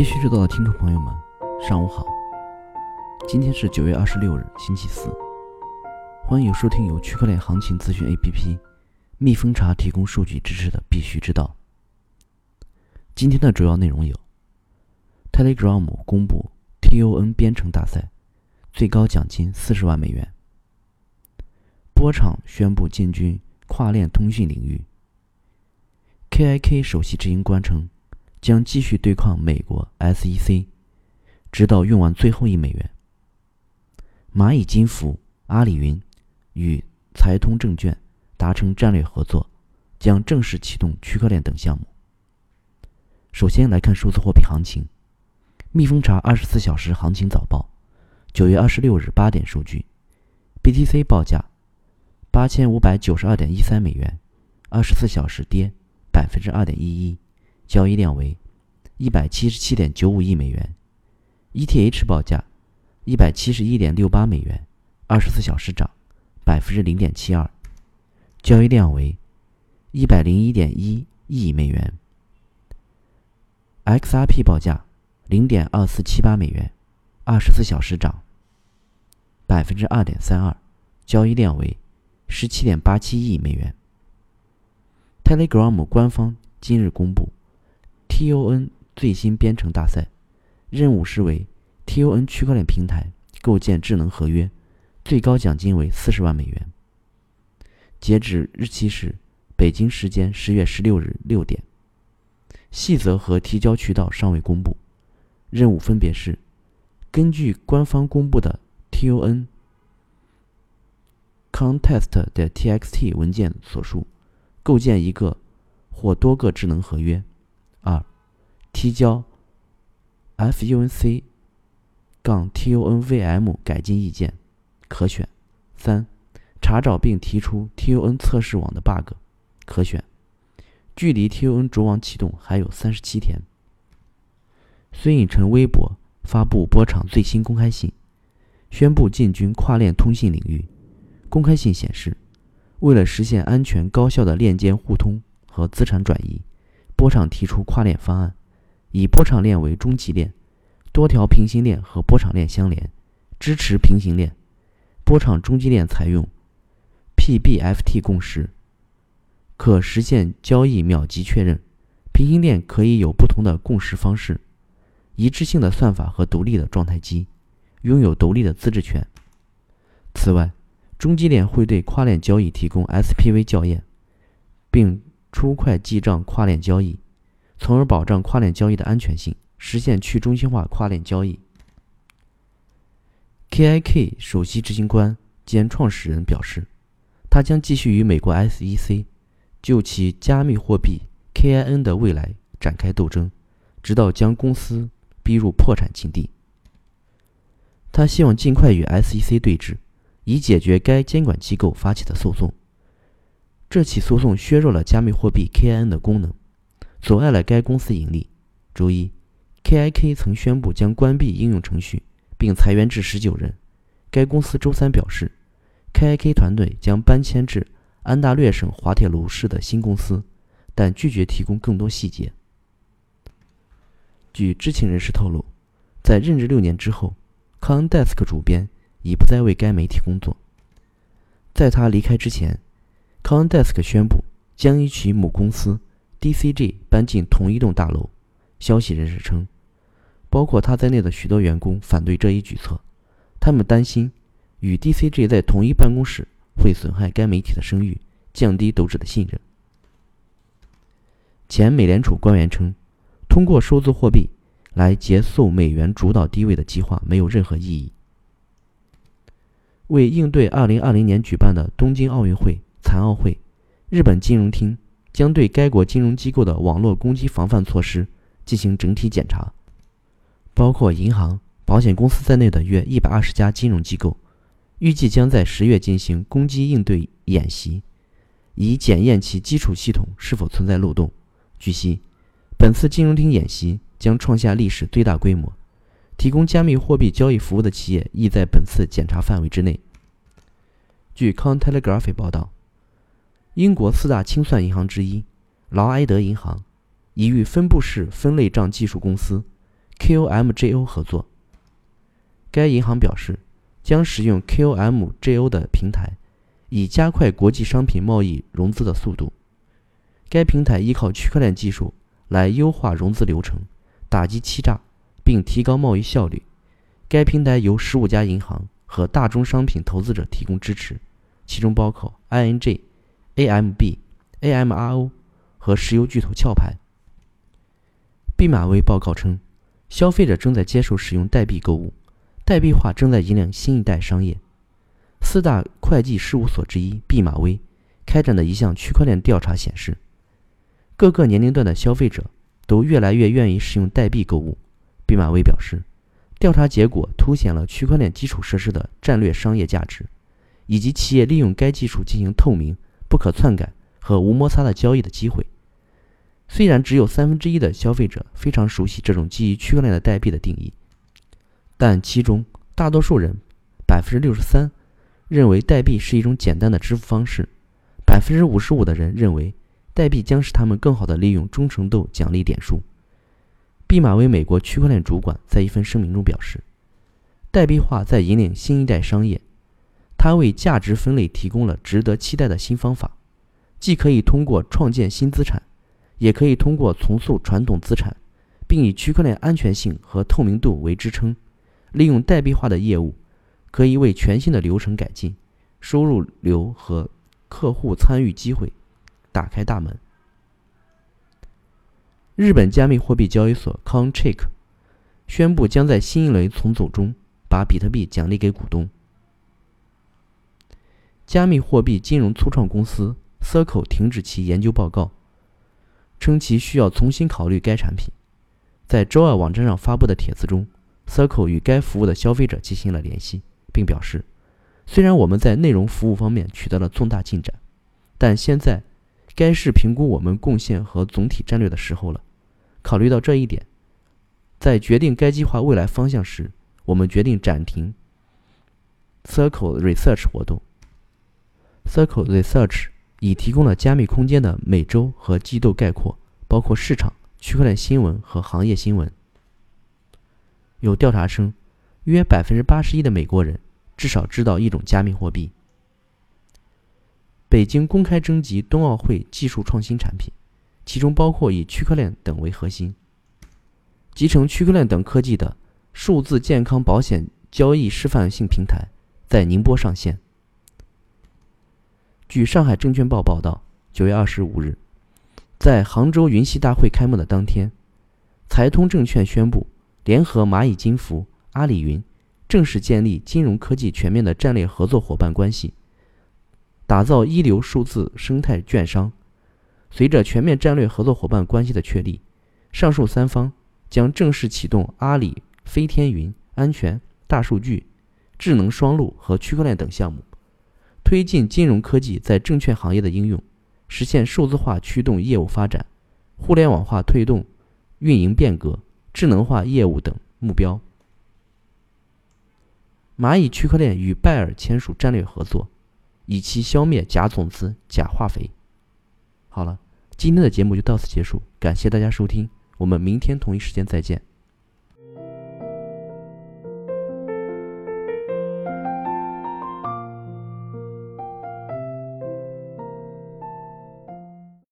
必须知道的听众朋友们，上午好。今天是九月二十六日，星期四。欢迎收听由区块链行情资讯 APP 蜜蜂茶提供数据支持的《必须知道》。今天的主要内容有：Telegram 公布 TON 编程大赛，最高奖金四十万美元；波场宣布进军跨链通讯领域；KIK 首席执行官称。将继续对抗美国 SEC，直到用完最后一美元。蚂蚁金服、阿里云与财通证券达成战略合作，将正式启动区块链等项目。首先来看数字货币行情，蜜蜂茶二十四小时行情早报，九月二十六日八点数据，BTC 报价八千五百九十二点一三美元，二十四小时跌百分之二点一一。交易量为一百七十七点九五亿美元，ETH 报价一百七十一点六八美元，二十四小时涨百分之零点七二，交易量为一百零一点一亿美元。XRP 报价零点二四七八美元，二十四小时涨百分之二点三二，交易量为十七点八七亿美元。Telegram 官方今日公布。TON 最新编程大赛任务是为 TON 区块链平台构建智能合约，最高奖金为四十万美元。截止日期是北京时间十月十六日六点。细则和提交渠道尚未公布。任务分别是：根据官方公布的 TON contest 的 TXT 文件所述，构建一个或多个智能合约。二、提交 FUNC- 杠 T U N V M 改进意见，可选。三、查找并提出 T U N 测试网的 bug，可选。距离 TON 主网启动还有三十七天。孙颖晨微博发布波场最新公开信，宣布进军跨链通信领域。公开信显示，为了实现安全高效的链间互通和资产转移。波场提出跨链方案，以波场链为中继链，多条平行链和波场链相连，支持平行链。波场中继链采用 PBFT 共识，可实现交易秒级确认。平行链可以有不同的共识方式，一致性的算法和独立的状态机，拥有独立的自治权。此外，中继链会对跨链交易提供 SPV 校验，并。出快记账跨链交易，从而保障跨链交易的安全性，实现去中心化跨链交易。KIK 首席执行官兼创始人表示，他将继续与美国 SEC 就其加密货币 KIN 的未来展开斗争，直到将公司逼入破产境地。他希望尽快与 SEC 对峙，以解决该监管机构发起的诉讼。这起诉讼削弱了加密货币 KIN 的功能，阻碍了该公司盈利。周一，KIK 曾宣布将关闭应用程序，并裁员至十九人。该公司周三表示，KIK 团队将搬迁至安大略省滑铁卢市的新公司，但拒绝提供更多细节。据知情人士透露，在任职六年之后，CoinDesk 主编已不再为该媒体工作。在他离开之前。CoinDesk 宣布将与其母公司 DCG 搬进同一栋大楼。消息人士称，包括他在内的许多员工反对这一举措，他们担心与 DCG 在同一办公室会损害该媒体的声誉，降低读者的信任。前美联储官员称，通过数字货币来结束美元主导地位的计划没有任何意义。为应对2020年举办的东京奥运会。残奥会，日本金融厅将对该国金融机构的网络攻击防范措施进行整体检查，包括银行、保险公司在内的约一百二十家金融机构，预计将在十月进行攻击应对演习，以检验其基础系统是否存在漏洞。据悉，本次金融厅演习将创下历史最大规模，提供加密货币交易服务的企业亦在本次检查范围之内。据《Con Telegraph》报道。英国四大清算银行之一劳埃德银行已与分布式分类账技术公司，KOMJO 合作。该银行表示，将使用 KOMJO 的平台，以加快国际商品贸易融资的速度。该平台依靠区块链技术来优化融资流程，打击欺诈，并提高贸易效率。该平台由十五家银行和大宗商品投资者提供支持，其中包括 ING、AMB、AMRO 和石油巨头壳牌。毕马威报告称，消费者正在接受使用代币购物。代币化正在引领新一代商业。四大会计事务所之一毕马威开展的一项区块链调查显示，各个年龄段的消费者都越来越愿意使用代币购物。毕马威表示，调查结果凸显了区块链基础设施的战略商业价值，以及企业利用该技术进行透明、不可篡改和无摩擦的交易的机会。虽然只有三分之一的消费者非常熟悉这种基于区块链的代币的定义。但其中大多数人，百分之六十三，认为代币是一种简单的支付方式；百分之五十五的人认为代币将使他们更好地利用忠诚度奖励点数。毕马威美国区块链主管在一份声明中表示：“代币化在引领新一代商业，它为价值分类提供了值得期待的新方法，既可以通过创建新资产，也可以通过重塑传统资产，并以区块链安全性和透明度为支撑。”利用代币化的业务，可以为全新的流程改进、收入流和客户参与机会打开大门。日本加密货币交易所 Conchick 宣布，将在新一轮重组中把比特币奖励给股东。加密货币金融初创公司 Circle 停止其研究报告，称其需要重新考虑该产品。在周二网站上发布的帖子中。Circle 与该服务的消费者进行了联系，并表示，虽然我们在内容服务方面取得了重大进展，但现在该是评估我们贡献和总体战略的时候了。考虑到这一点，在决定该计划未来方向时，我们决定暂停 Circle Research 活动。Circle Research 已提供了加密空间的每周和季度概括，包括市场、区块链新闻和行业新闻。有调查称，约百分之八十一的美国人至少知道一种加密货币。北京公开征集冬奥会技术创新产品，其中包括以区块链等为核心、集成区块链等科技的数字健康保险交易示范性平台，在宁波上线。据上海证券报报道，九月二十五日，在杭州云栖大会开幕的当天，财通证券宣布。联合蚂蚁金服、阿里云，正式建立金融科技全面的战略合作伙伴关系，打造一流数字生态券商。随着全面战略合作伙伴关系的确立，上述三方将正式启动阿里飞天云、安全、大数据、智能双路和区块链等项目，推进金融科技在证券行业的应用，实现数字化驱动业务发展，互联网化推动运营变革。智能化业务等目标。蚂蚁区块链与拜耳签署战略合作，以期消灭假种子、假化肥。好了，今天的节目就到此结束，感谢大家收听，我们明天同一时间再见。